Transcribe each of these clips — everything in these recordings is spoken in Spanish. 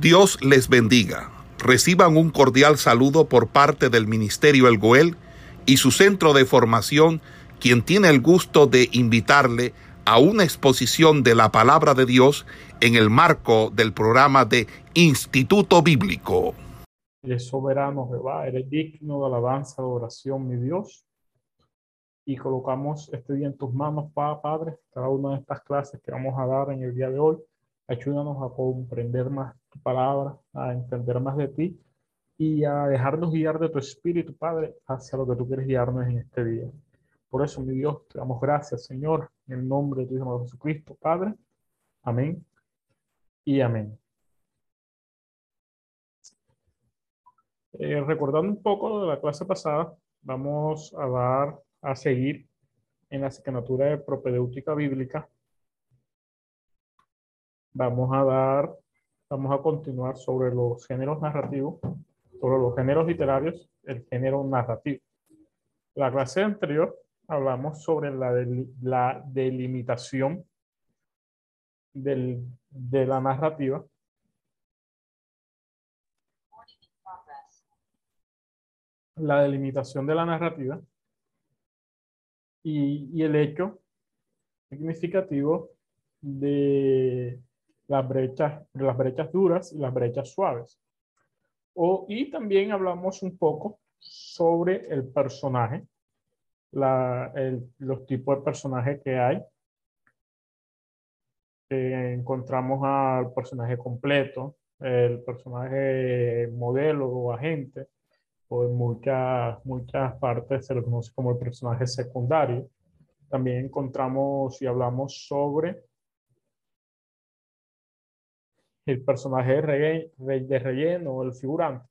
Dios les bendiga. Reciban un cordial saludo por parte del Ministerio El Goel y su centro de formación, quien tiene el gusto de invitarle a una exposición de la palabra de Dios en el marco del programa de Instituto Bíblico. Eres soberano, Jehová, eres digno de alabanza, de oración, mi Dios. Y colocamos este día en tus manos, Padre, cada una de estas clases que vamos a dar en el día de hoy. Ayúdanos a comprender más palabra, a entender más de ti y a dejarnos guiar de tu Espíritu, Padre, hacia lo que tú quieres guiarnos en este día. Por eso, mi Dios, te damos gracias, Señor, en el nombre de tu Hijo Jesucristo, Padre. Amén y amén. Eh, recordando un poco de la clase pasada, vamos a dar a seguir en la asignatura de propedéutica bíblica. Vamos a dar, vamos a continuar sobre los géneros narrativos, sobre los géneros literarios, el género narrativo. La clase anterior hablamos sobre la, delimitación del, de la narrativa. La delimitación de la narrativa y, y el hecho significativo de las brechas, las brechas duras y las brechas suaves. O, y también hablamos un poco sobre el personaje, los tipos de personajes que hay. encontramos al personaje completo, el personaje modelo o agente, o en muchas, muchas partes se lo conoce como el personaje secundario. También encontramos y hablamos sobre el personaje de, de relleno o el figurante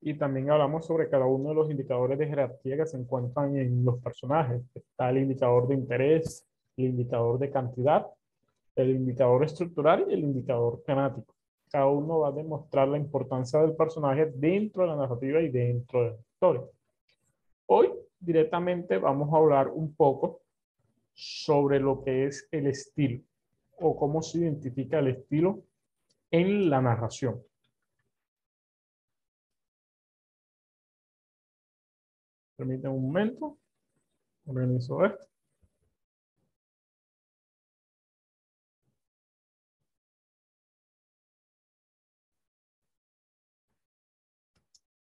y también hablamos sobre cada uno de los indicadores de jerarquía que se encuentran en los personajes. Está el indicador de interés, el indicador de cantidad, el indicador estructural y el indicador temático. Cada uno va a demostrar la importancia del personaje dentro de la narrativa y dentro de la historia. Hoy directamente vamos a hablar un poco sobre lo que es el estilo o cómo se identifica el estilo en la narración. Permítame un momento. Organizo esto.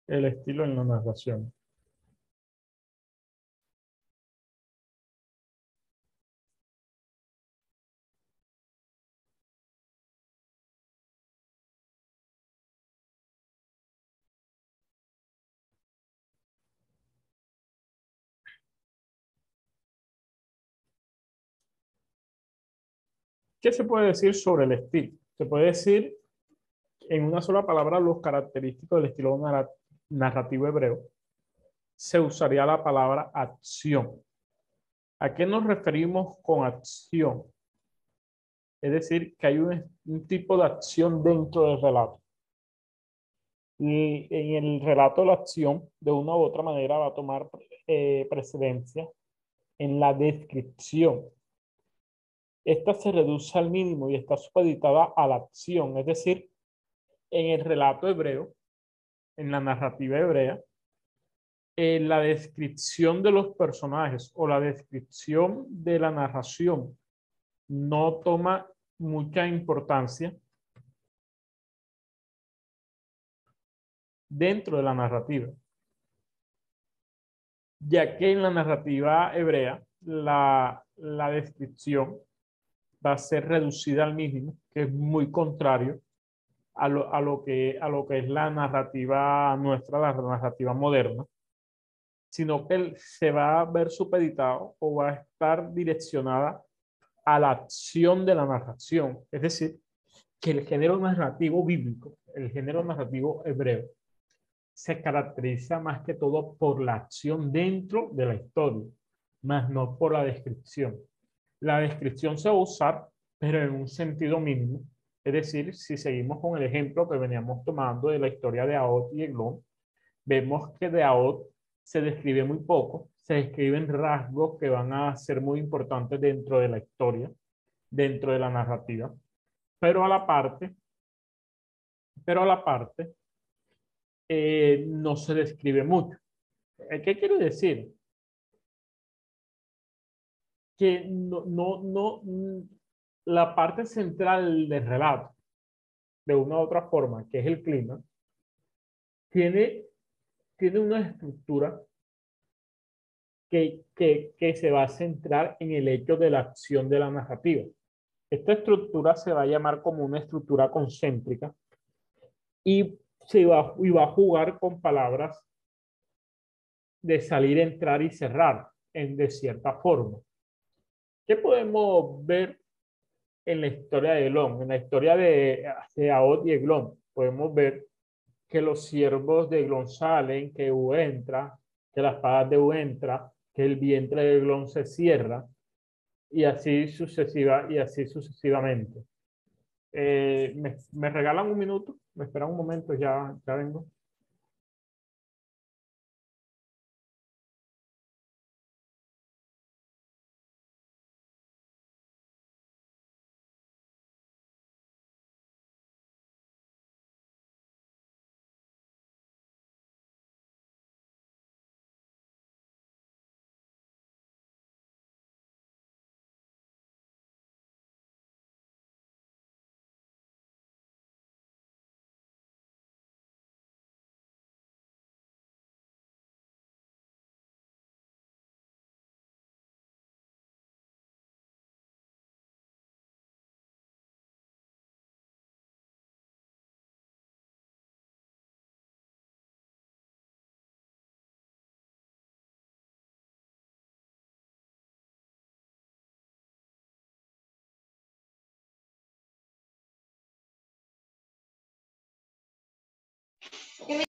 El estilo en la narración. ¿Qué se puede decir sobre el estilo? Se puede decir en una sola palabra los característicos del estilo narrativo hebreo. Se usaría la palabra acción. ¿A qué nos referimos con acción? Es decir, que hay un, tipo de acción dentro del relato. Y en el relato la acción, de una u otra manera, va a tomar eh, precedencia en la descripción esta se reduce al mínimo y está supeditada a la acción, es decir, en el relato hebreo, en la narrativa hebrea, en la descripción de los personajes o la descripción de la narración no toma mucha importancia dentro de la narrativa, ya que en la narrativa hebrea la, la descripción va a ser reducida al mínimo, que es muy contrario a lo, a lo, que, a lo que es la narrativa nuestra, la narrativa moderna, sino que se va a ver supeditado o va a estar direccionada a la acción de la narración. Es decir, que el género narrativo bíblico, el género narrativo hebreo, se caracteriza más que todo por la acción dentro de la historia, más no por la descripción la descripción se va a usar, pero en un sentido mínimo. Es decir, si seguimos con el ejemplo que veníamos tomando de la historia de Aot y Eglon, vemos que de Aot se describe muy poco, se describen rasgos que van a ser muy importantes dentro de la historia, dentro de la narrativa, pero a la parte, pero a la parte eh, no se describe mucho. Eh, ¿Qué quiere decir? Que no, no, no, mm, la parte central del relato, de una u otra forma, que es el clima, tiene, tiene una estructura que, que, que se va a centrar en el hecho de la acción de la narrativa. Esta estructura se va a llamar como una estructura concéntrica y, se va, y va a jugar con palabras de salir, entrar y cerrar en, de cierta forma. ¿Qué podemos ver en la historia de Eglón? En la historia de, Aod y Eglón, podemos ver que los siervos de Eglón salen, que U entra, que las espadas de U entra, que el vientre de Eglón se cierra, y así sucesiva y así sucesivamente. Eh, ¿me, ¿me, regalan un minuto? ¿Me esperan un momento? Ya, ya vengo.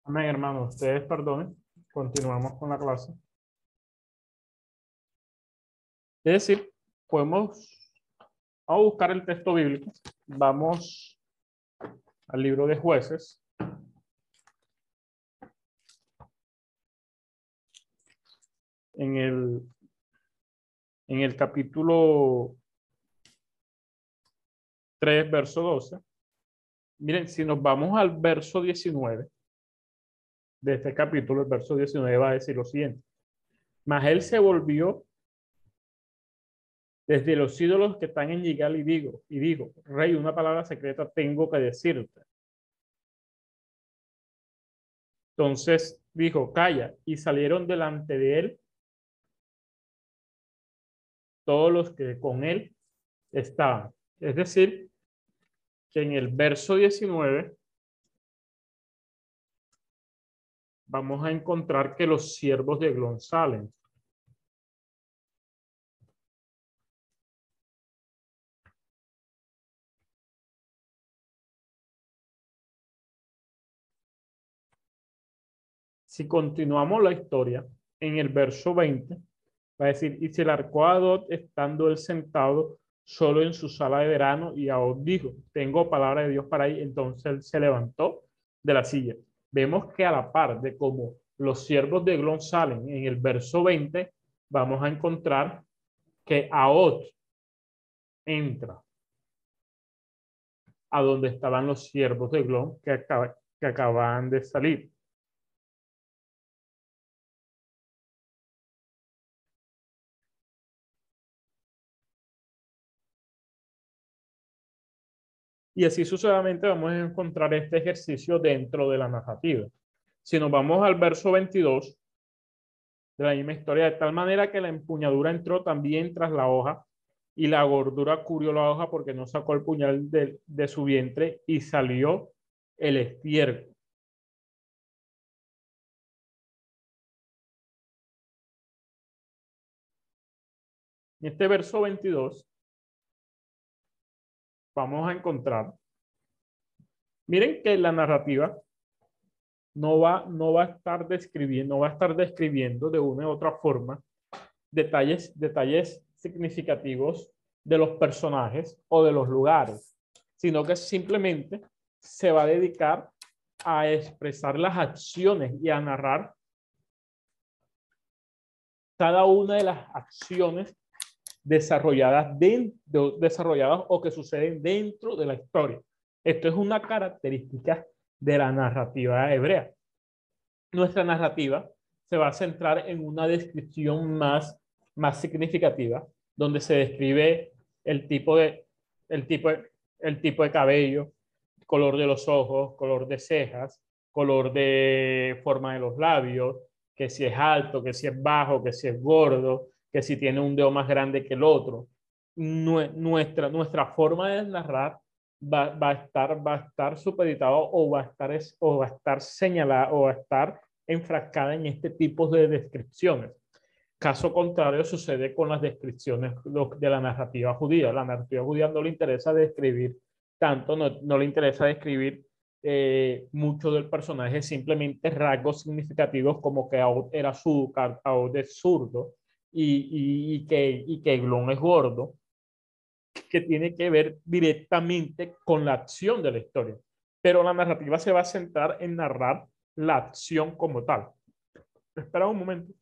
Amén, hermano. Ustedes perdonen. Continuamos con la clase. Es decir, podemos a buscar el texto bíblico. Vamos al libro de jueces. En el, en el capítulo 3, verso 12. Miren, si nos vamos al verso 19, de este capítulo, el verso 19 va a decir lo siguiente. Mas él se volvió desde los ídolos que están en Yigal y digo, y digo, rey, una palabra secreta tengo que decirte. Entonces dijo, calla, y salieron delante de él todos los que con él estaban. Es decir, que en el verso 19 vamos a encontrar que los siervos de Eglón salen. Si continuamos la historia, en el verso 20, va a decir, y se el arcó a Dot estando él sentado solo en su sala de verano y Adot dijo, tengo palabra de Dios para ahí. Entonces él se levantó de la silla vemos que a la par de cómo los siervos de Glon salen en el verso 20, vamos a encontrar que Aot entra a donde estaban los siervos de Glon que, que acaban de salir. Y así sucesivamente vamos a encontrar este ejercicio dentro de la narrativa. Si nos vamos al verso 22 de la misma historia, de tal manera que la empuñadura entró también tras la hoja y la gordura cubrió la hoja porque no sacó el puñal de, de su vientre y salió el estiércol. Este verso 22 vamos a encontrar. Miren que la narrativa no va, no va a estar describiendo, va a estar describiendo de una u otra forma detalles, detalles significativos de los personajes o de los lugares, sino que simplemente se va a dedicar a expresar las acciones y a narrar cada una de las acciones desarrolladas, dentro, desarrolladas o que suceden dentro de la historia. Esto es una característica de la narrativa hebrea. Nuestra narrativa se va a centrar en una descripción más, más significativa, donde se describe el tipo de, el tipo el tipo de cabello, color de los ojos, color de cejas, color de forma de los labios, que si es alto, que si es bajo, que si es gordo, que si tiene un dedo más grande que el otro. Nuestra, nuestra forma de narrar va, va, a estar, va estar supeditado o va a estar, o va a estar señalada o va a estar enfrascada en este tipo de descripciones. Caso contrario sucede con las descripciones de la narrativa judía. La narrativa judía no le interesa describir tanto, no, no le interesa describir eh, mucho del personaje, simplemente rasgos significativos como que Aod era azúcar, Aod es zurdo y, y, que, y que Glon es gordo, que tiene que ver directamente con la acción de la historia. Pero la narrativa se va a centrar en narrar la acción como tal. Espera un momento.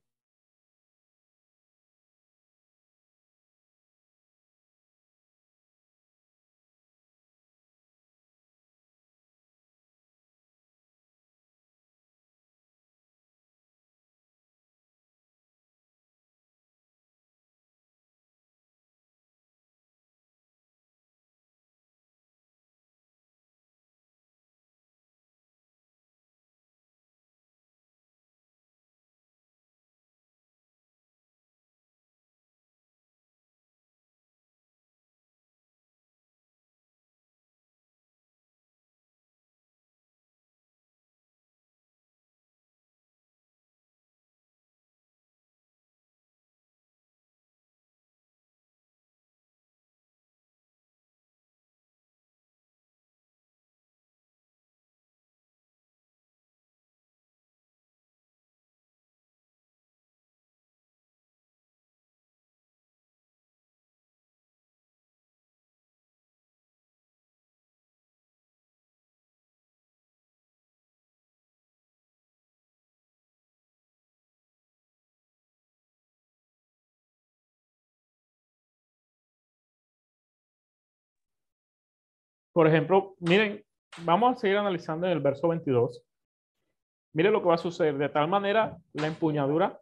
Por ejemplo, miren, vamos a seguir analizando en el verso 22. Miren lo que va a suceder. De tal manera, la empuñadura,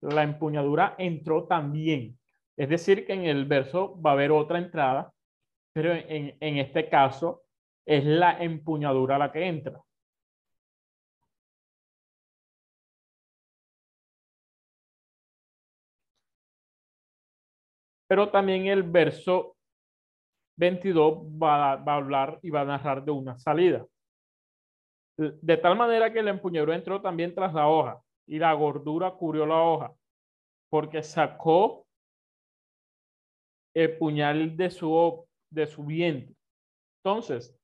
la empuñadura entró también. Es decir, que en el verso va a haber otra entrada, pero en, en este caso es la empuñadura la que entra. Pero también el verso 22 va, a hablar y va a narrar de una salida. De tal manera que el empuñadura entró también tras la hoja y la gordura cubrió la hoja, porque sacó el puñal de su, de su vientre. Entonces,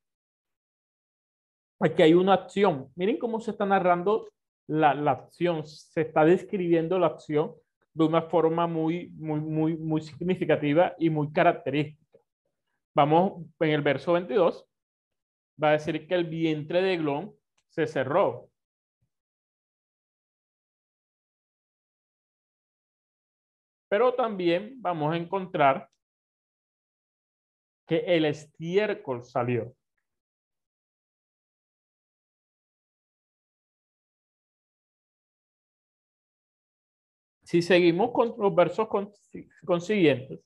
aquí hay una acción. Miren cómo se está narrando la, la, acción. Se está describiendo la acción de una forma muy, muy, muy, muy significativa y muy característica. Vamos en el verso 22, va a decir que el vientre de Glón se cerró. Pero también vamos a encontrar que el estiércol salió. Si seguimos con los versos consiguientes,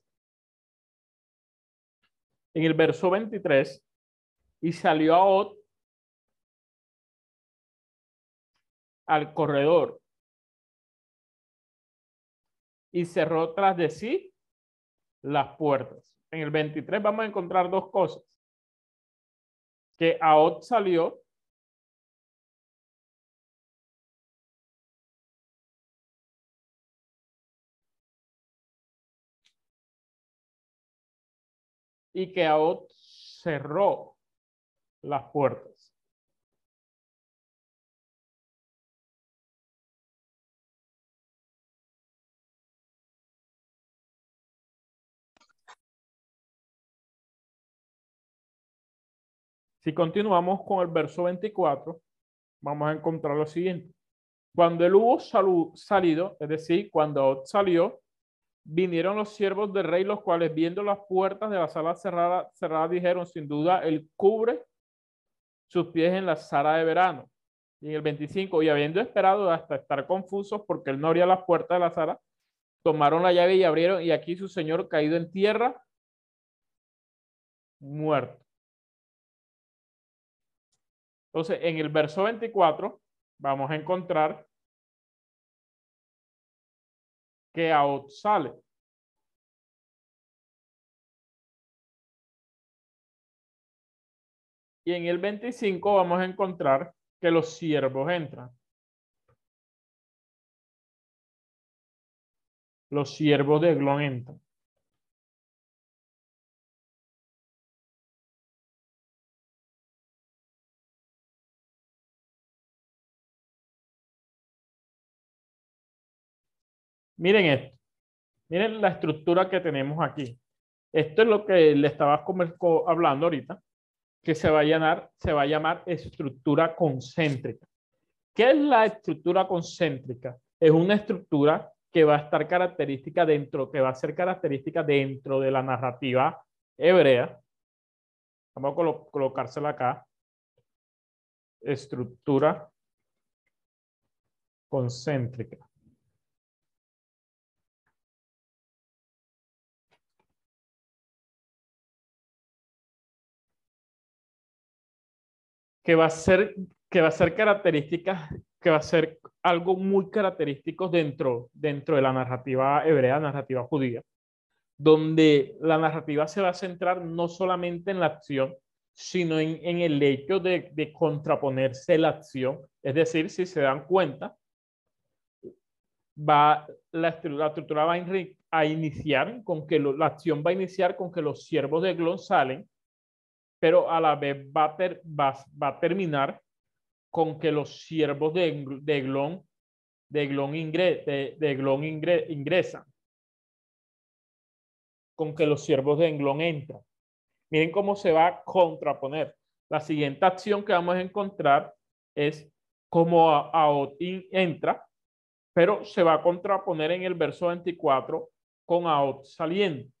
en el verso 23, y salió a Ot al corredor y cerró tras de sí las puertas. En el 23 vamos a encontrar dos cosas. Que Aot salió y que Aot cerró las puertas. Si continuamos con el verso 24, vamos a encontrar lo siguiente. Cuando él hubo salido, es decir, cuando Aot salió, vinieron los siervos del rey, los cuales viendo las puertas de la sala cerrada, cerrada dijeron, sin duda, él cubre sus pies en la sala de verano. Y en el 25, y habiendo esperado hasta estar confusos porque él no abría las puertas de la sala, tomaron la llave y abrieron, y aquí su señor caído en tierra, muerto. Entonces, en el verso 24 vamos a encontrar que Aot sale. Y en el 25 vamos a encontrar que los siervos entran. Los siervos de Eglón entran. Miren esto. Miren la estructura que tenemos aquí. Esto es lo que le estaba hablando ahorita, que se va a llamar, se va a llamar estructura concéntrica. ¿Qué es la estructura concéntrica? Es una estructura que va a estar característica dentro, que va a ser característica dentro de la narrativa hebrea. Vamos a colocársela acá. Estructura concéntrica. Que va a ser, que va a ser características, que va a ser algo muy característico dentro, dentro de la narrativa hebrea, narrativa judía, donde la narrativa se va a centrar no solamente en la acción, sino en, en el hecho de, de, contraponerse la acción. Es decir, si se dan cuenta, va, la, estructura va a, a iniciar con que la acción va a iniciar con que los siervos de Glon salen pero a la vez va a, va, a terminar con que los siervos de, de Eglón, de de, ingresan. Con que los siervos de Eglón entran. Miren cómo se va a contraponer. La siguiente acción que vamos a encontrar es cómo Aot entra, pero se va a contraponer en el verso 24 con Aot saliendo.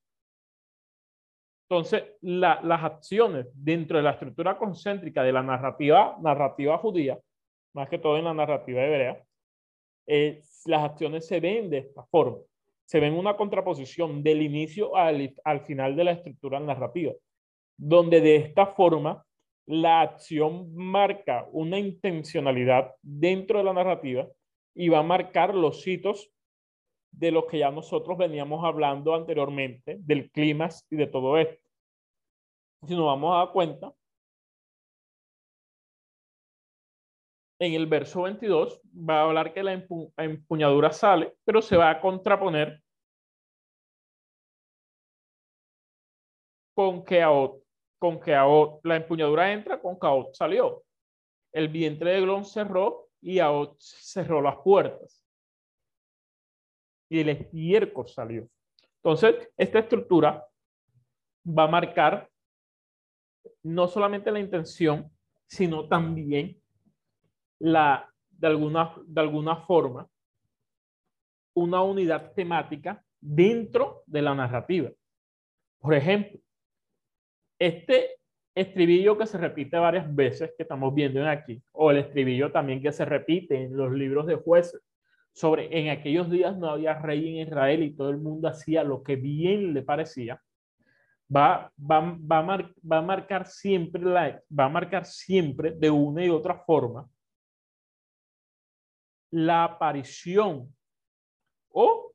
Entonces, las acciones dentro de la estructura concéntrica de la narrativa, narrativa judía, más que todo en la narrativa hebrea, eh, las acciones se ven de esta forma. Se ven una contraposición del inicio al, al final de la estructura narrativa, donde de esta forma la acción marca una intencionalidad dentro de la narrativa y va a marcar los hitos de lo que ya nosotros veníamos hablando anteriormente, del clima y de todo esto. Si nos vamos a dar cuenta, en el verso 22 va a hablar que la empuñadura sale, pero se va a contraponer con que Aot, con que la empuñadura entra, con que Aot salió. El vientre de Glon cerró y Aot cerró las puertas y el estiércol salió. Entonces, esta estructura va a marcar no solamente la intención, sino también la, de alguna, de alguna forma, una unidad temática dentro de la narrativa. Por ejemplo, este estribillo que se repite varias veces que estamos viendo aquí, o el estribillo también que se repite en los libros de jueces, sobre en aquellos días no había rey en Israel y todo el mundo hacía lo que bien le parecía, va, va, va, va a marcar siempre la, va a marcar siempre de una y otra forma la aparición o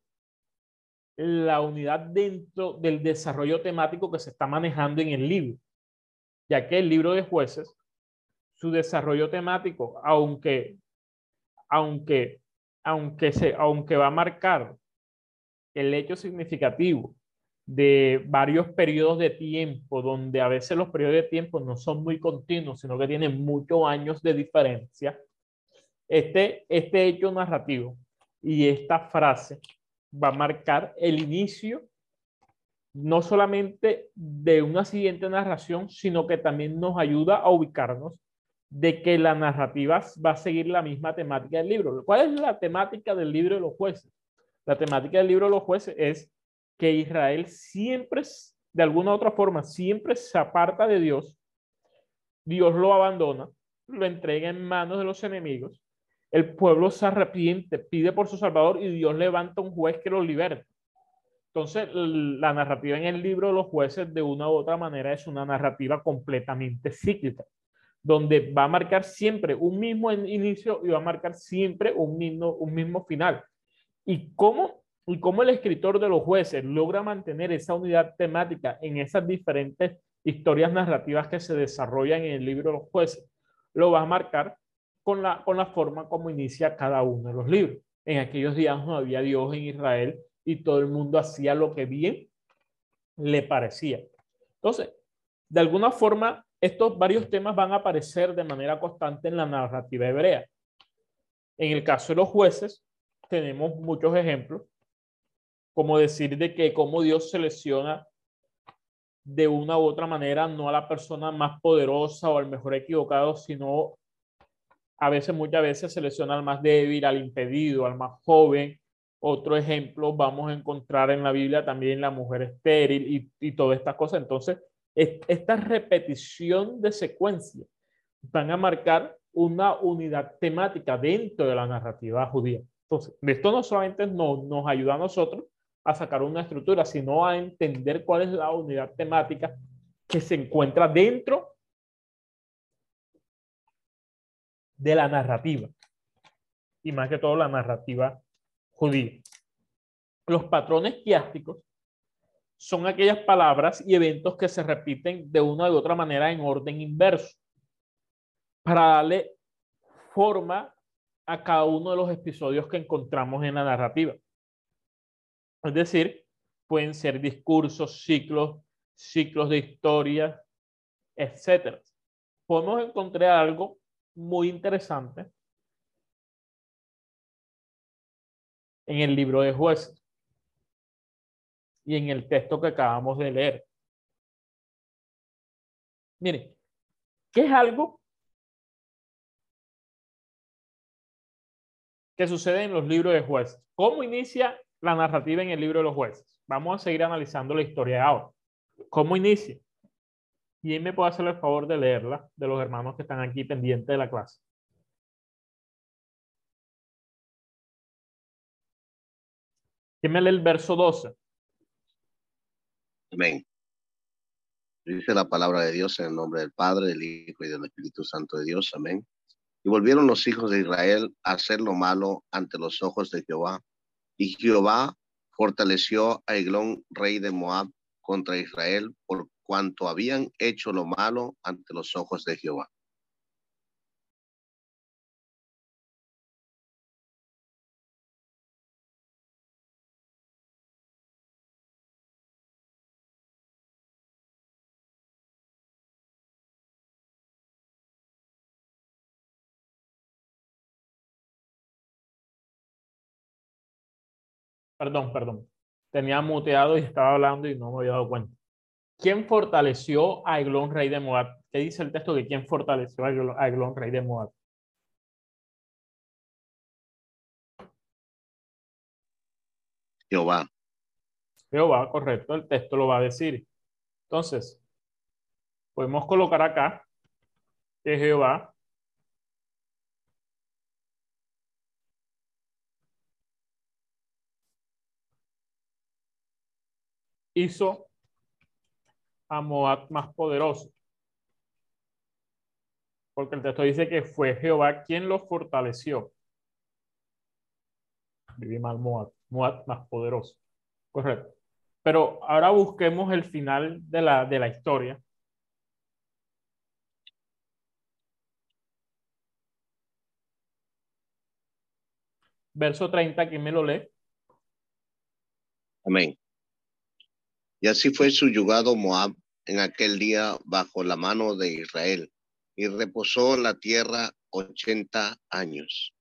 la unidad dentro del desarrollo temático que se está manejando en el libro, ya que el libro de jueces, su desarrollo temático, aunque, aunque aunque, se, aunque va a marcar el hecho significativo de varios periodos de tiempo, donde a veces los periodos de tiempo no son muy continuos, sino que tienen muchos años de diferencia, este, este hecho narrativo y esta frase va a marcar el inicio no solamente de una siguiente narración, sino que también nos ayuda a ubicarnos de que la narrativa va a seguir la misma temática del libro. ¿Cuál es la temática del libro de los jueces? La temática del libro de los jueces es que Israel siempre, de alguna u otra forma, siempre se aparta de Dios Dios lo abandona, lo entrega en manos de los enemigos, el pueblo se arrepiente, pide por su Salvador y Dios levanta un juez que lo liberte. Entonces, la narrativa en el libro de los jueces, de una u otra manera, es una narrativa completamente cíclica, donde va a marcar siempre un mismo inicio y va a marcar siempre un mismo, un mismo final. ¿Y cómo, y cómo el escritor de los jueces logra mantener esa unidad temática en esas diferentes historias narrativas que se desarrollan en el libro de los jueces? Lo va a marcar con la, con la forma como inicia cada uno de los libros. En aquellos días no había Dios en Israel y todo el mundo hacía lo que bien le parecía. Entonces, de alguna forma, estos varios temas van a aparecer de manera constante en la narrativa hebrea. En el caso de los jueces, tenemos muchos ejemplos, como decir de que cómo Dios selecciona de una u otra manera no a la persona más poderosa o al mejor equivocado, sino a veces, muchas veces selecciona al más débil, al impedido, al más joven. Otro ejemplo vamos a encontrar en la Biblia también la mujer estéril y, y todas estas cosas. Entonces, esta repetición de secuencia van a marcar una unidad temática dentro de la narrativa judía. Entonces, esto no solamente nos, nos ayuda a nosotros a sacar una estructura, sino a entender cuál es la unidad temática que se encuentra dentro de la narrativa. Y más que todo la narrativa judía. Los patrones quiásticos son aquellas palabras y eventos que se repiten de una u otra manera en orden inverso para darle forma a cada uno de los episodios que encontramos en la narrativa. Es decir, pueden ser discursos, ciclos, ciclos de historia, etc. Podemos encontrar algo muy interesante en el libro de jueces y en el texto que acabamos de leer. Miren, ¿qué es algo que sucede en los libros de jueces? ¿Cómo inicia la narrativa en el libro de los jueces? Vamos a seguir analizando la historia ahora. ¿Cómo inicia? ¿Quién me puede hacer el favor de leerla de los hermanos que están aquí pendientes de la clase? ¿Quién me lee el verso 12? Amén. Dice la palabra de Dios en el nombre del Padre, del Hijo y del Espíritu Santo de Dios. Amén. Y volvieron los hijos de Israel a hacer lo malo ante los ojos de Jehová. Y Jehová fortaleció a Eglón, rey de Moab, contra Israel por cuanto habían hecho lo malo ante los ojos de Jehová. Perdón, perdón. Tenía muteado y estaba hablando y no me había dado cuenta. ¿Quién fortaleció a Eglón, rey de Moab? ¿Qué dice el texto de quién fortaleció a Eglón, rey de Moab? Jehová. Jehová, correcto, el texto lo va a decir. Entonces, podemos colocar acá que Jehová hizo a Moab más poderoso. Porque el texto dice que fue Jehová quien lo fortaleció. Viví mal Moab, Moab más poderoso. Correcto. Pero ahora busquemos el final de la, de la historia. Verso 30, ¿quién me lo lee? Amén. Y así fue subyugado Moab en aquel día bajo la mano de Israel y reposó la tierra ochenta años.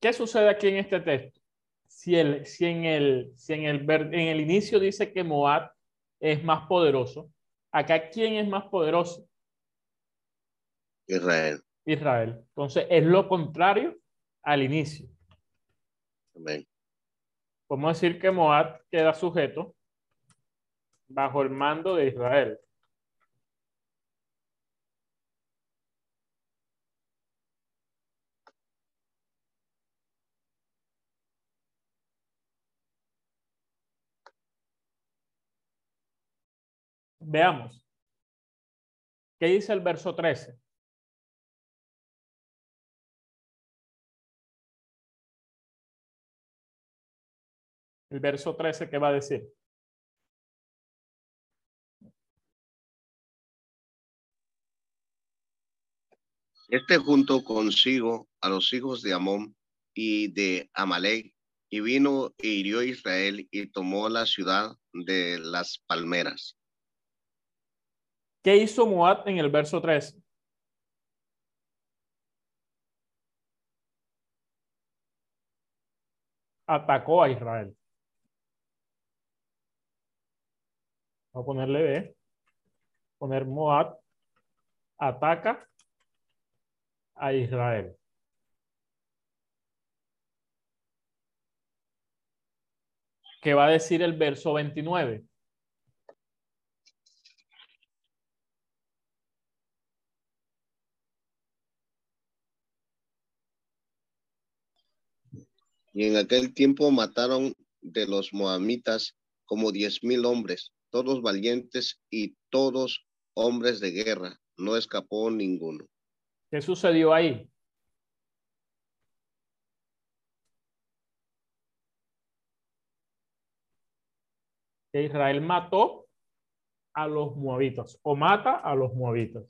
¿Qué sucede aquí en este texto? Si, el, si, en, el, si en, el, en el inicio dice que Moab es más poderoso, acá ¿quién es más poderoso? Israel. Israel. Entonces es lo contrario al inicio. Amén. Podemos decir que Moab queda sujeto bajo el mando de Israel. Veamos. ¿Qué dice el verso 13? El verso 13, ¿qué va a decir? Este junto consigo a los hijos de Amón y de Amalek, y vino e hirió a Israel y tomó la ciudad de las palmeras. ¿Qué hizo Moab en el verso 13? Atacó a Israel. Voy a ponerle B. Poner Moab ataca a Israel. ¿Qué va a decir el verso 29? Y en aquel tiempo mataron de los moamitas como diez mil hombres, todos valientes y todos hombres de guerra. No escapó ninguno. ¿Qué sucedió ahí? Que Israel mató a los moabitas o mata a los moabitas.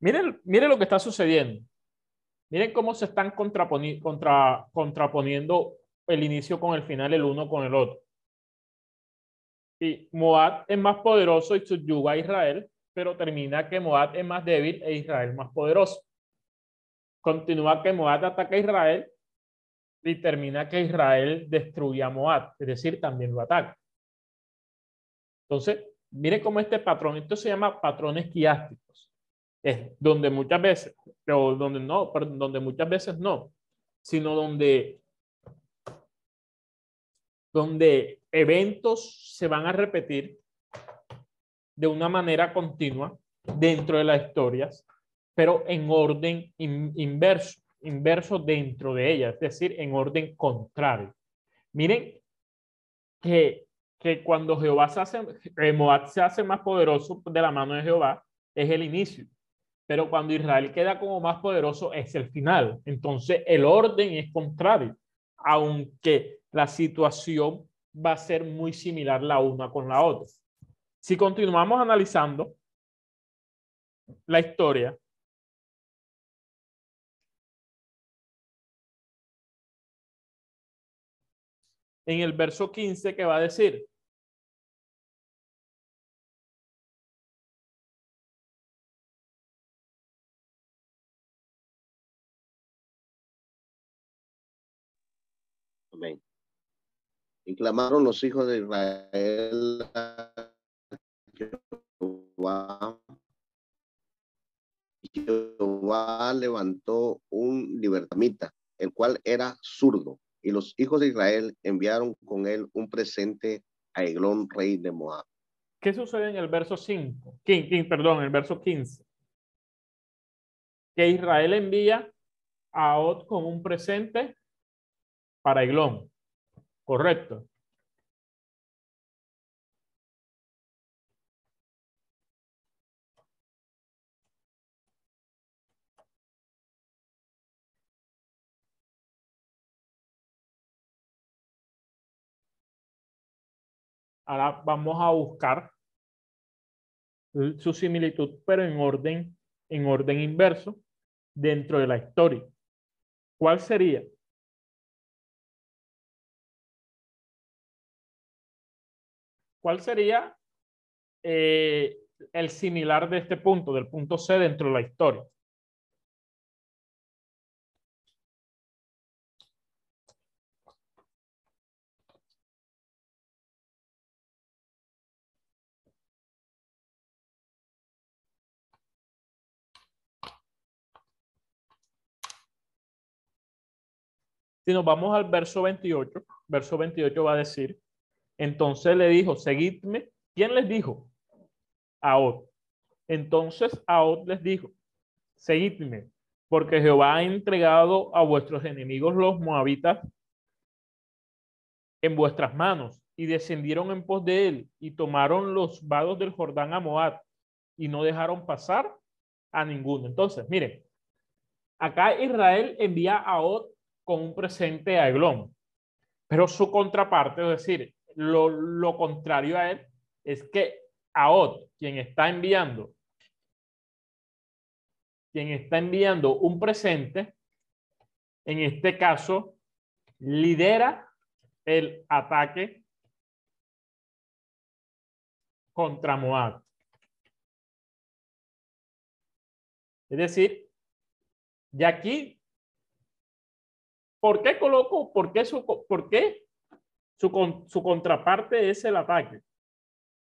Miren, miren lo que está sucediendo. Miren cómo se están contraponiendo el inicio con el final, el uno con el otro. Y Moab es más poderoso y subyuga a Israel, pero termina que Moab es más débil e Israel más poderoso. Continúa que Moab ataca a Israel y termina que Israel destruye a Moab, es decir, también lo ataca. Entonces, miren cómo este patrón, esto se llama patrón esquiásticos es donde muchas veces, pero donde no, donde muchas veces no, sino donde, donde eventos se van a repetir de una manera continua dentro de las historias, pero en orden inverso, inverso dentro de ellas, es decir, en orden contrario. Miren que, que cuando Jehová se hace, Moab se hace más poderoso de la mano de Jehová, es el inicio pero cuando Israel queda como más poderoso es el final. Entonces el orden es contrario, aunque la situación va a ser muy similar la una con la otra. Si continuamos analizando la historia, en el verso 15 que va a decir, Y clamaron los hijos de Israel a Jehová. Y Jehová levantó un libertamita, el cual era zurdo. Y los hijos de Israel enviaron con él un presente a Eglón, rey de Moab. ¿Qué sucede en el verso 5? perdón, el verso 15. Que Israel envía a Od con un presente para Eglón. Correcto. Ahora vamos a buscar su similitud, pero en orden, en orden inverso dentro de la historia. ¿Cuál sería? ¿Cuál sería eh, el similar de este punto, del punto C dentro de la historia? Si nos vamos al verso 28, verso 28 va a decir, entonces le dijo, seguidme. ¿Quién les dijo? Aod. Entonces Aod les dijo, seguidme, porque Jehová ha entregado a vuestros enemigos los moabitas en vuestras manos y descendieron en pos de él y tomaron los vados del Jordán a Moab y no dejaron pasar a ninguno. Entonces, miren, acá Israel envía a Od con un presente a Eglón, pero su contraparte, es decir, lo, lo contrario a él, es que Od, quien está enviando, quien está enviando un presente, en este caso, lidera el ataque contra Moab. Es decir, de aquí, ¿por qué coloco, por qué por qué su, su contraparte es el ataque?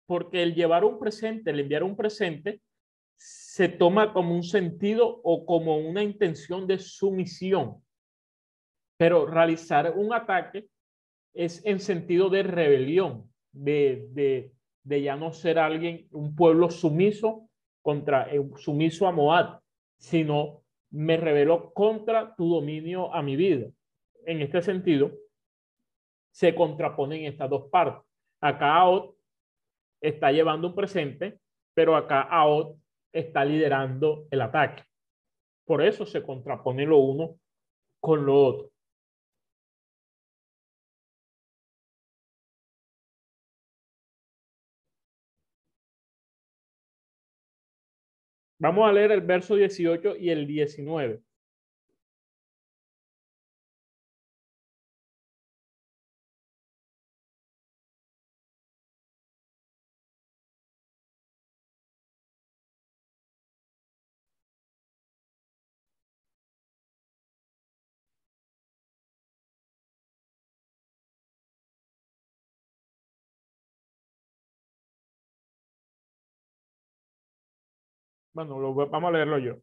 Porque el llevar un presente, el enviar un presente, se toma como un sentido o como una intención de sumisión. Pero realizar un ataque es en sentido de rebelión, de, de, de ya no ser alguien, un pueblo sumiso contra, eh, sumiso a Moab, sino me rebeló contra tu dominio a mi vida. En este sentido, se contraponen estas dos partes. Acá Aot está llevando un presente, pero acá Aot está liderando el ataque. Por eso se contrapone lo uno con lo otro. Vamos a leer el verso 18 y el 19. Bueno, lo, vamos a leerlo yo.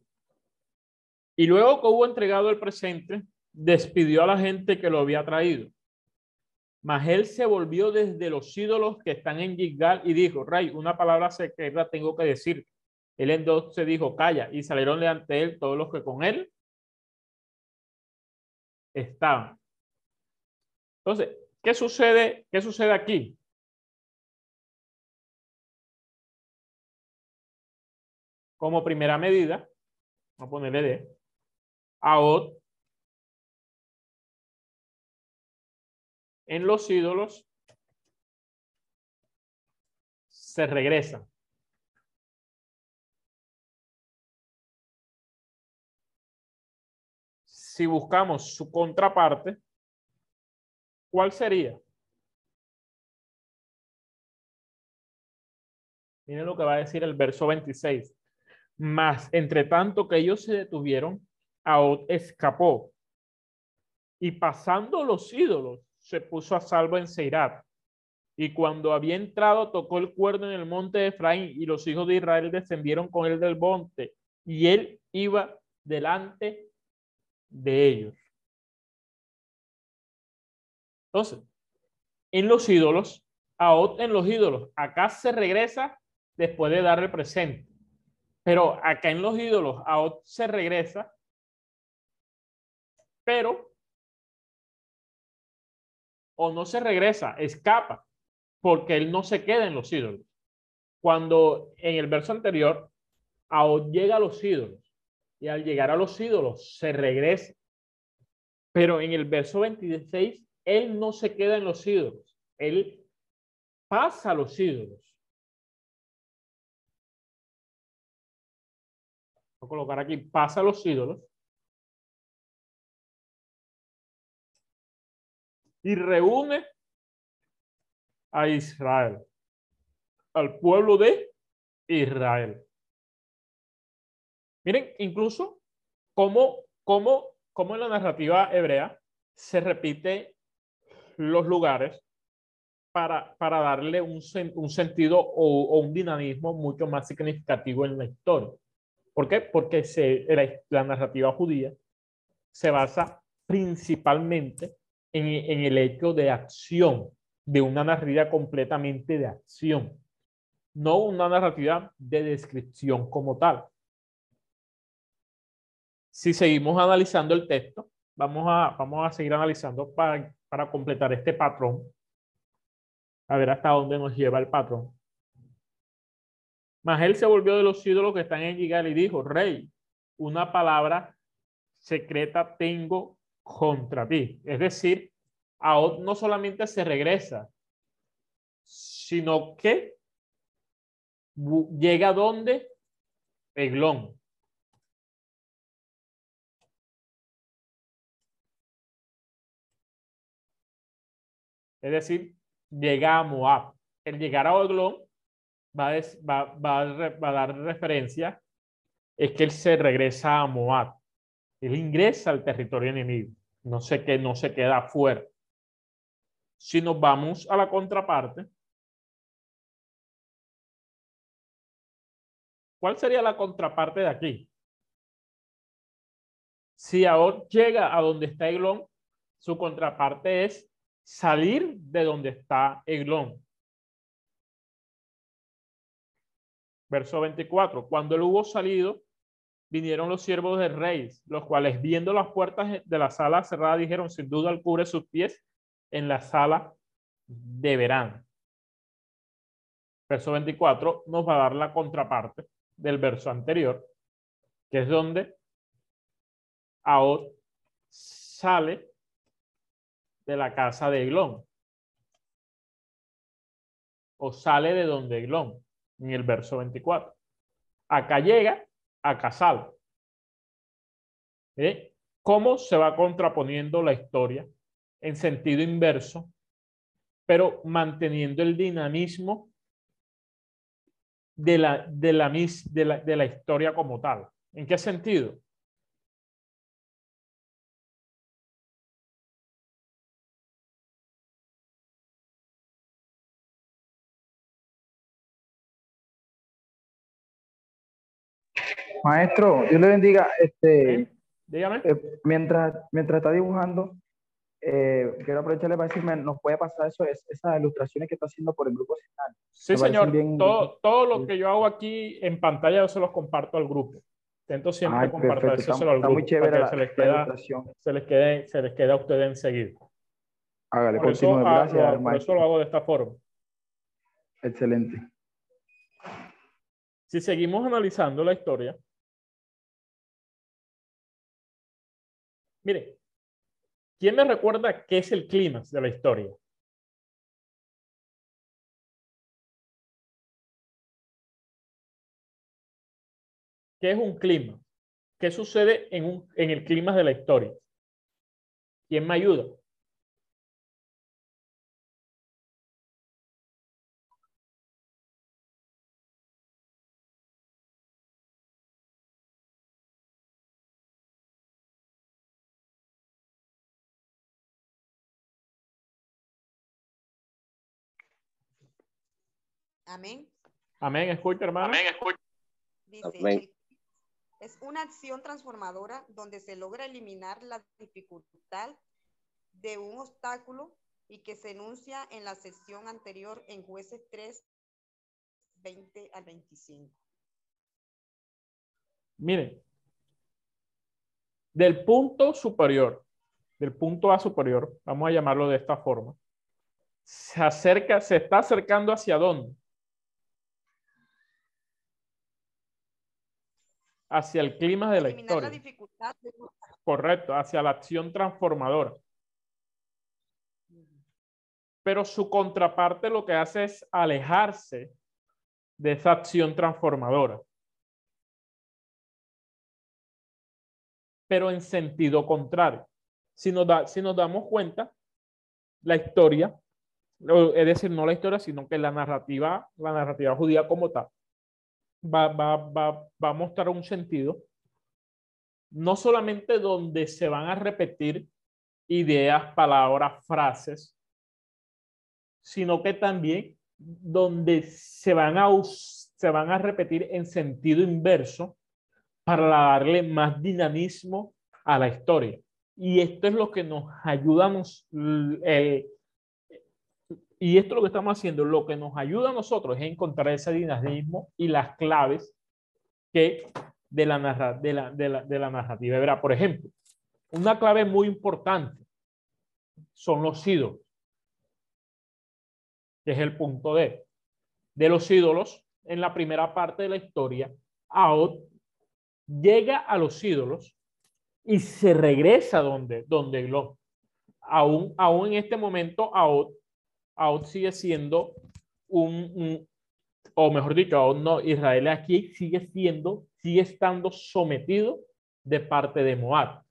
Y luego que hubo entregado el presente, despidió a la gente que lo había traído. Mas él se volvió desde los ídolos que están en Gilgal y dijo, Ray, una palabra secreta tengo que decir. Él entonces dijo, calla, y salieron delante él todos los que con él estaban. Entonces, ¿qué sucede? ¿Qué sucede aquí? Como primera medida, vamos a ponerle D, AOT en los ídolos se regresa. Si buscamos su contraparte, ¿cuál sería? Miren lo que va a decir el verso 26. Mas, entre tanto que ellos se detuvieron, Aod escapó. Y pasando los ídolos, se puso a salvo en Seirat. Y cuando había entrado, tocó el cuerno en el monte de Efraín, y los hijos de Israel descendieron con él del monte, y él iba delante de ellos. Entonces, en los ídolos, Aod en los ídolos, acá se regresa después de darle presente. Pero acá en los ídolos, a se regresa, pero o no se regresa, escapa, porque él no se queda en los ídolos. Cuando en el verso anterior, Aod llega a los ídolos y al llegar a los ídolos se regresa. Pero en el verso 26, él no se queda en los ídolos, él pasa a los ídolos. Colocar aquí, pasa a los ídolos. Y reúne a Israel, al pueblo de Israel. Miren, incluso cómo, cómo, cómo en la narrativa hebrea se repite los lugares para, para darle un, un sentido o, o, un dinamismo mucho más significativo en la historia. ¿Por qué? Porque la, narrativa judía se basa principalmente en, en, el hecho de acción, de una narrativa completamente de acción, no una narrativa de descripción como tal. Si seguimos analizando el texto, vamos a, vamos a seguir analizando para, para completar este patrón. A ver hasta dónde nos lleva el patrón. Mas él se volvió de los ídolos que están en Gigal y dijo, rey, una palabra secreta tengo contra ti. Es decir, Aod no solamente se regresa, sino que llega a donde? Eglón. Es decir, llega a Moab. El llegar a Eglón va a, va, va dar referencia, es que él se regresa a Moab. Él ingresa al territorio enemigo. No sé qué, no se queda afuera. Si nos vamos a la contraparte, ¿cuál sería la contraparte de aquí? Si ahora llega a donde está Eglón, su contraparte es salir de donde está Eglón. Verso 24. Cuando él hubo salido, vinieron los siervos del rey, los cuales viendo las puertas de la sala cerrada dijeron, sin duda él cubre sus pies en la sala de verano. Verso 24 nos va a dar la contraparte del verso anterior, que es donde Aod sale de la casa de Eglón. O sale de donde Eglón, en el verso 24. Acá llega a Casal. ¿Eh? ¿Cómo se va contraponiendo la historia en sentido inverso, pero manteniendo el dinamismo de la, de la, de la, de la historia como tal? ¿En qué sentido? Maestro, Dios le bendiga. Este, Dígame. Eh, mientras, mientras está dibujando, eh, quiero aprovecharle para decirme, ¿nos puede pasar eso, esas ilustraciones que está haciendo por el grupo Sí, señor. todo, todo, lo que yo hago aquí en pantalla yo se los comparto al grupo. Intento siempre compartirlo al grupo. muy chévere la, se, les queda, se les quede, se les queda a ustedes enseguida. Hágale, por eso, Gracias, por eso lo hago de esta forma. Excelente. Si seguimos analizando la historia, Mire, ¿quién me recuerda qué es el clímax de la historia? ¿Qué es un clima? ¿Qué sucede en, un, en el clima de la historia? ¿Quién me ayuda? Amén. Amén, escucha, hermano. Amén, escucha. Dice, es una acción transformadora donde se logra eliminar la dificultad de un obstáculo y que se enuncia en la sesión anterior en jueces 3, 20 al 25. Miren, del punto superior, del punto A superior, vamos a llamarlo de esta forma, se acerca, se está acercando hacia dónde? Hacia el clima de la historia. Correcto, hacia la acción transformadora. Pero su contraparte lo que hace es alejarse de esa acción transformadora. Pero en sentido contrario. Si nos, da, si nos damos cuenta, la historia, es decir, no la historia, sino que la narrativa, la narrativa judía como tal, va, va, va, va a mostrar un sentido, no solamente donde se van a repetir ideas, palabras, frases, sino que también donde se van a, se van a repetir en sentido inverso para darle más dinamismo a la historia. Y esto es lo que nos ayuda, el, y esto es lo que estamos haciendo, lo que nos ayuda a nosotros es encontrar ese dinamismo y las claves que de la, la, de la, de la narrativa. Verá, por ejemplo, una clave muy importante son los ídolos. Que es el punto D. De los ídolos, en la primera parte de la historia, Aod llega a los ídolos y se regresa donde, donde lo Aún, aún en este momento, Aod, Aod sigue siendo un, o mejor dicho, aún no, Israel aquí sigue siendo, sigue estando sometido de parte de Moab.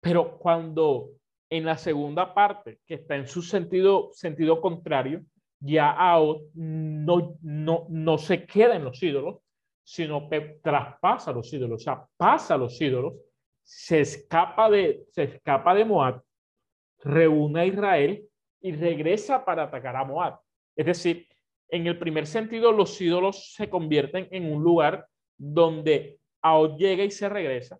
Pero cuando en la segunda parte, que está en su sentido, sentido contrario, ya Aod no, no, no se queda en los ídolos, sino que traspasa los ídolos, o sea, pasa los ídolos, se escapa de, se escapa de Moab, reúne a Israel y regresa para atacar a Moab. Es decir, en el primer sentido, los ídolos se convierten en un lugar donde Aod llega y se regresa,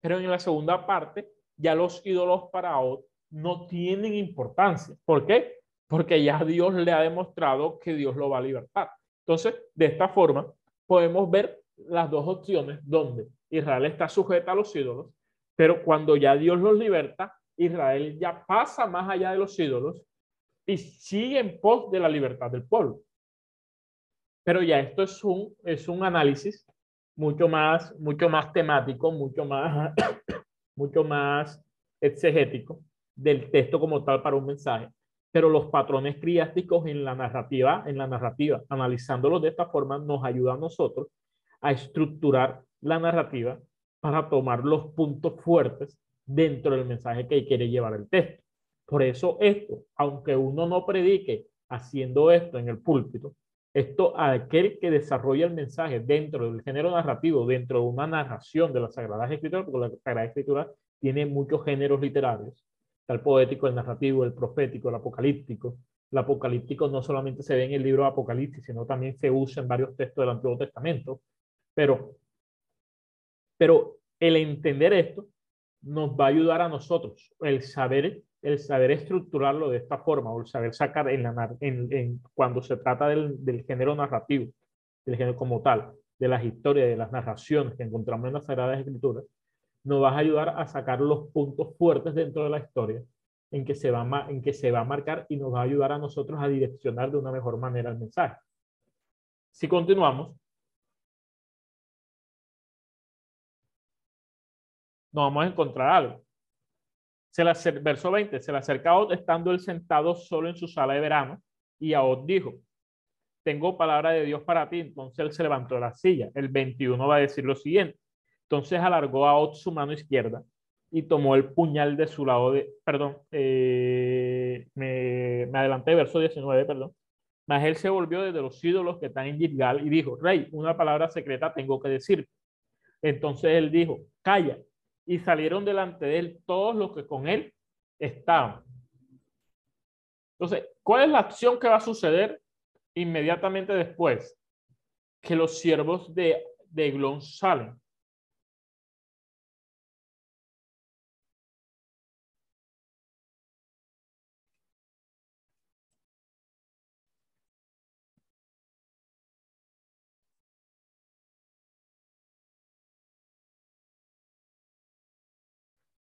pero en la segunda parte, ya los ídolos para Aod no tienen importancia. ¿Por qué? Porque ya Dios le ha demostrado que Dios lo va a libertar. Entonces, de esta forma, podemos ver las dos opciones donde Israel está sujeta a los ídolos, pero cuando ya Dios los liberta, Israel ya pasa más allá de los ídolos y sigue en pos de la libertad del pueblo. Pero ya esto es un, es un análisis mucho más, mucho más temático, mucho más, mucho más exegético del texto como tal para un mensaje. Pero los patrones criásticos en la narrativa, en la narrativa, analizándolos de esta forma, nos ayuda a nosotros a estructurar la narrativa para tomar los puntos fuertes dentro del mensaje que quiere llevar el texto. Por eso esto, aunque uno no predique haciendo esto en el púlpito, esto aquel que desarrolla el mensaje dentro del género narrativo, dentro de una narración de las Sagradas Escrituras, porque la Sagrada Escritura tiene muchos géneros literarios, el poético, el narrativo, el profético, el apocalíptico. El apocalíptico no solamente se ve en el libro de Apocalipsis, sino también se usa en varios textos del Antiguo Testamento. Pero, pero el entender esto nos va a ayudar a nosotros, el saber el saber estructurarlo de esta forma o el saber sacar en, la, en, cuando se trata del, del, género narrativo, del género como tal, de las historias, de las narraciones que encontramos en las Sagradas Escrituras, nos va a ayudar a sacar los puntos fuertes dentro de la historia en que, se va en que se va a marcar y nos va a ayudar a nosotros a direccionar de una mejor manera el mensaje. Si continuamos, nos vamos a encontrar algo. Se verso 20, se le acerca a estando él sentado solo en su sala de verano y a dijo, tengo palabra de Dios para ti. Entonces él se levantó de la silla. El 21 va a decir lo siguiente. Entonces alargó a su mano izquierda y tomó el puñal de su lado de, perdón, eh, me, me, adelanté, verso 19, perdón. Mas él se volvió desde los ídolos que están en Gilgal y dijo, rey, una palabra secreta tengo que decir. Entonces él dijo, calla y salieron delante de él todos los que con él estaban. Entonces, ¿cuál es la acción que va a suceder inmediatamente después? Que los siervos de, de salen.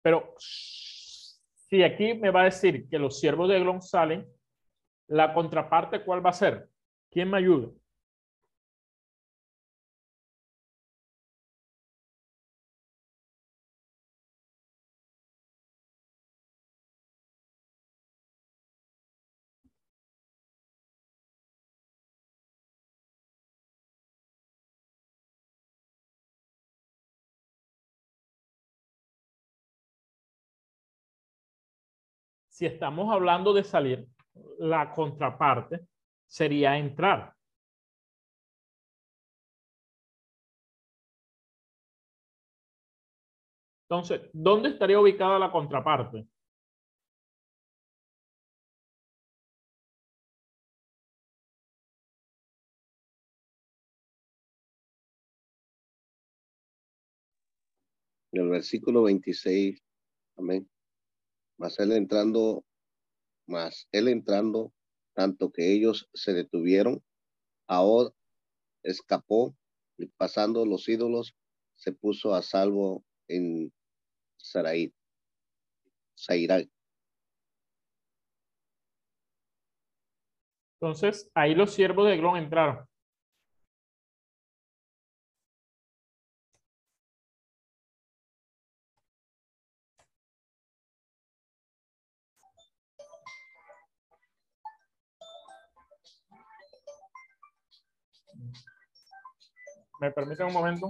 Pero si aquí me va a decir que los siervos de Eglon salen, la contraparte, ¿cuál va a ser? ¿Quién me ayuda? Si estamos hablando de salir, la contraparte sería entrar. Entonces, ¿dónde estaría ubicada la contraparte? En el versículo 26, amén mas él entrando, mas él entrando, tanto que ellos se detuvieron, Ahora escapó y pasando los ídolos se puso a salvo en Sarai, Sairá. Entonces, ahí los siervos de Eglón entraron ¿Me permiten un momento?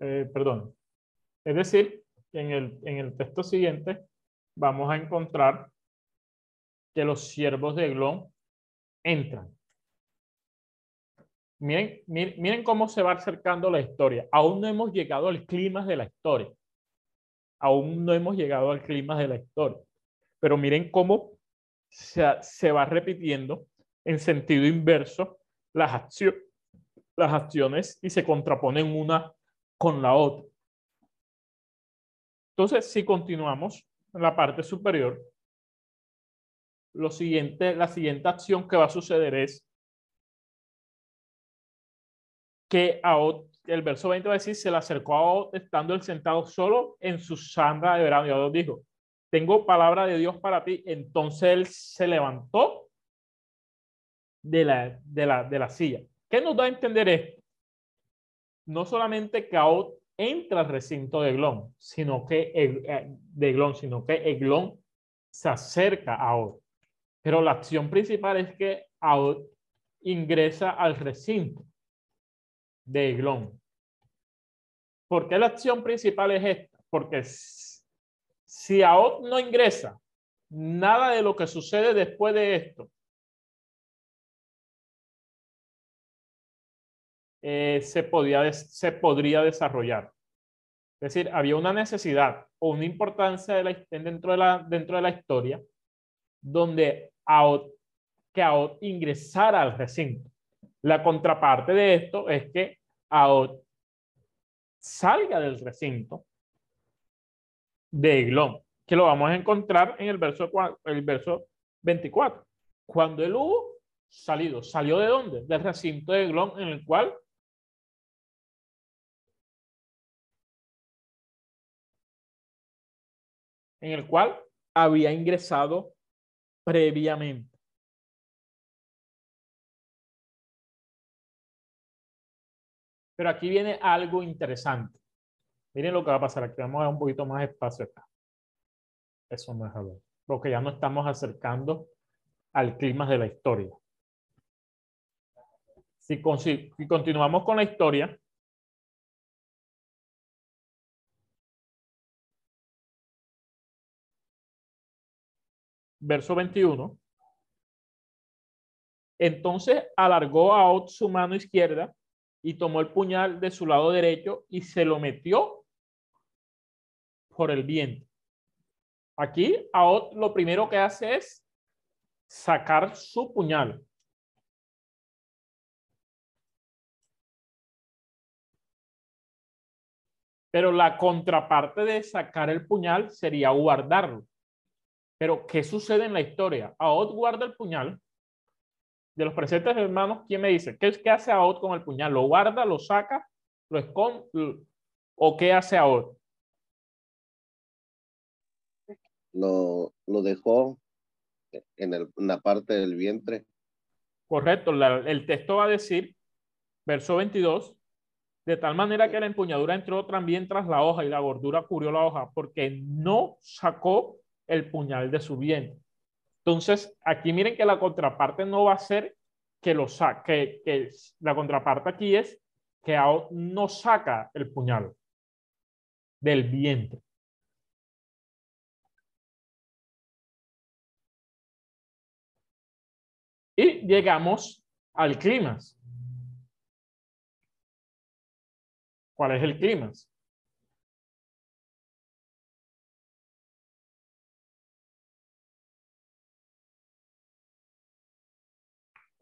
Eh, perdón. Es decir, en el, en el texto siguiente vamos a encontrar que los siervos de Eglón entran. Miren, miren, miren, cómo se va acercando la historia. Aún no hemos llegado al clima de la historia. Aún no hemos llegado al clima de la historia. Pero miren cómo se, se va repitiendo en sentido inverso las, acciones, las acciones y se contraponen una con la otra. Entonces, si continuamos en la parte superior, lo siguiente, la siguiente acción que va a suceder es que a el verso 20 va a decir, se le acercó a Ot estando él sentado solo en su sandra de verano. Y Ot dijo, tengo palabra de Dios para ti. Entonces él se levantó de la, de la, de la silla. ¿Qué nos da a entender esto? No solamente Caot entra al recinto de Eglón, sino que eh, de Eglón, sino que se acerca a Aod. Pero la acción principal es que Aod ingresa al recinto de Eglón. ¿Por qué la acción principal es esta? Porque si Aod no ingresa, nada de lo que sucede después de esto Eh, se, podía, se podría desarrollar. Es decir, había una necesidad o una importancia de la, dentro, de la, dentro de la historia donde AOT, que AOT ingresara al recinto. La contraparte de esto es que AOT salga del recinto de Eglón, que lo vamos a encontrar en el verso, el verso 24. Cuando él hubo salido, ¿salió de dónde? Del recinto de Eglón en el cual en el cual había ingresado previamente. Pero aquí viene algo interesante. Miren lo que va a pasar aquí. Vamos a dar un poquito más espacio acá. Eso no es algo. Porque ya no estamos acercando al clima de la historia. Si, si continuamos con la historia, verso 21. Entonces alargó a Ot su mano izquierda y tomó el puñal de su lado derecho y se lo metió por el viento. Aquí Aot lo primero que hace es sacar su puñal. Pero la contraparte de sacar el puñal sería guardarlo. Pero, ¿qué sucede en la historia? Aod guarda el puñal, de los presentes hermanos, ¿quién me dice? ¿Qué, qué hace Aot con el puñal? ¿Lo guarda, lo saca, lo esconde o qué hace Aot? Lo, lo dejó en, el, en la parte del vientre. Correcto, la, el texto va a decir, verso 22, de tal manera que la empuñadura entró también tras la hoja y la gordura cubrió la hoja, porque no sacó el puñal de su vientre. Entonces, aquí miren que la contraparte no va a ser que lo saque, que, la contraparte aquí es que no saca el puñal del vientre. Y llegamos al clima. ¿Cuál es el clima?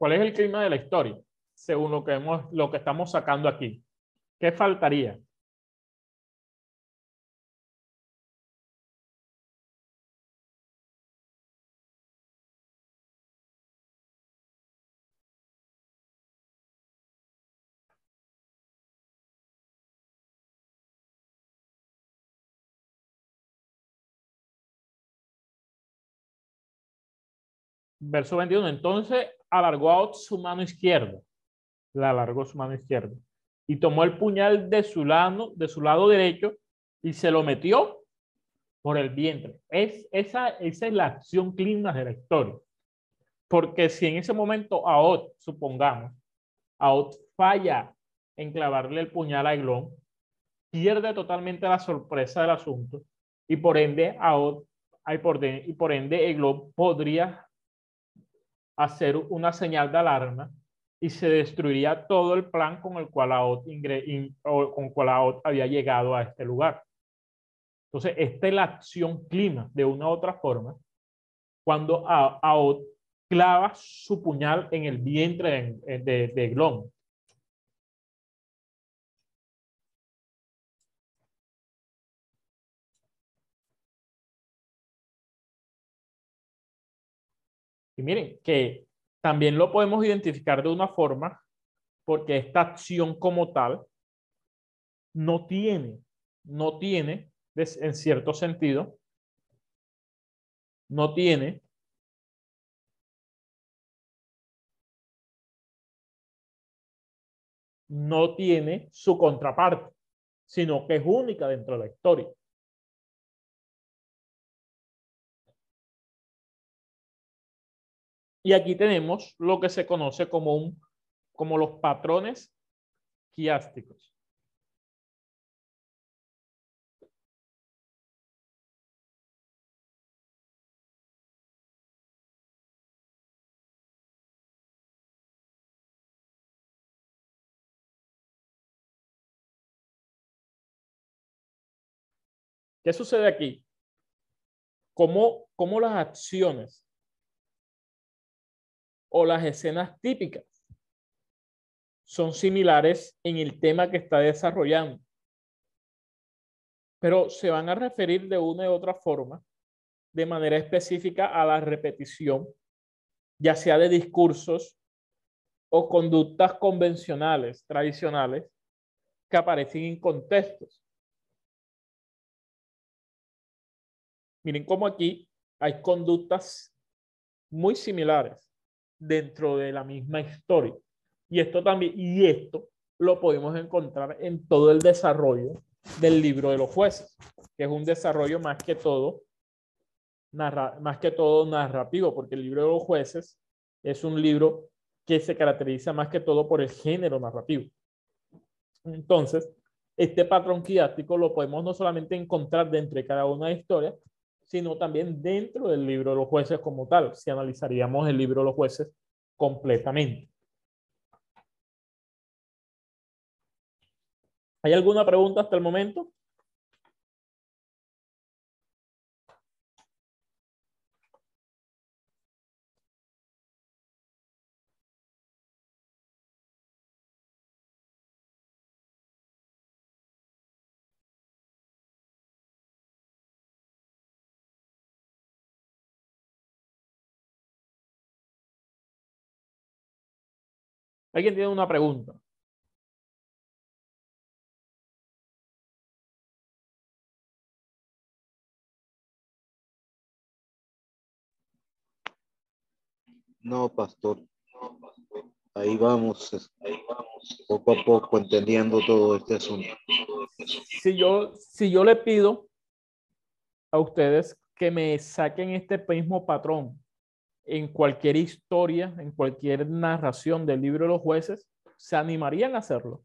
¿Cuál es el clima de la historia? Según lo que, hemos, lo que estamos sacando aquí. ¿Qué faltaría? Verso 21. Entonces alargó su mano izquierda, la alargó su mano izquierda, y tomó el puñal de su lado, de su lado derecho y se lo metió por el vientre. Es, esa, esa es la acción clima de la historia. Porque si en ese momento Aot, supongamos, Aot falla en clavarle el puñal a Eglón, pierde totalmente la sorpresa del asunto y por ende Aot y por, ende Eglón podría hacer una señal de alarma y se destruiría todo el plan con el cual AOT, cual había llegado a este lugar. Entonces, esta es la acción clima de una u otra forma cuando AOT clava su puñal en el vientre de, de, de Glon. Miren que también lo podemos identificar de una forma porque esta acción como tal no tiene, no tiene, en cierto sentido, no tiene no tiene su contraparte, sino que es única dentro de la historia. Y aquí tenemos lo que se conoce como, un, como los patrones quiásticos. ¿Qué sucede aquí? ¿Cómo, cómo las acciones o las escenas típicas son similares en el tema que está desarrollando, pero se van a referir de una u otra forma, de manera específica a la repetición, ya sea de discursos o conductas convencionales, tradicionales, que aparecen en contextos. Miren cómo aquí hay conductas muy similares dentro de la misma historia. Y esto también, y esto lo podemos encontrar en todo el desarrollo del libro de los jueces, que es un desarrollo más que todo, narra, más que todo narrativo, porque el libro de los jueces es un libro que se caracteriza más que todo por el género narrativo. Entonces, este patrón quidástico lo podemos no solamente encontrar dentro de cada una de las historias, sino también dentro del libro de los jueces como tal, si analizaríamos el libro de los jueces completamente. ¿Hay alguna pregunta hasta el momento? ¿Alguien tiene una pregunta? No, pastor. Ahí vamos, ahí vamos, poco a poco entendiendo todo este asunto. Si yo, si yo le pido a ustedes que me saquen este mismo patrón en cualquier historia, en cualquier narración del libro de los jueces, ¿se animarían a hacerlo?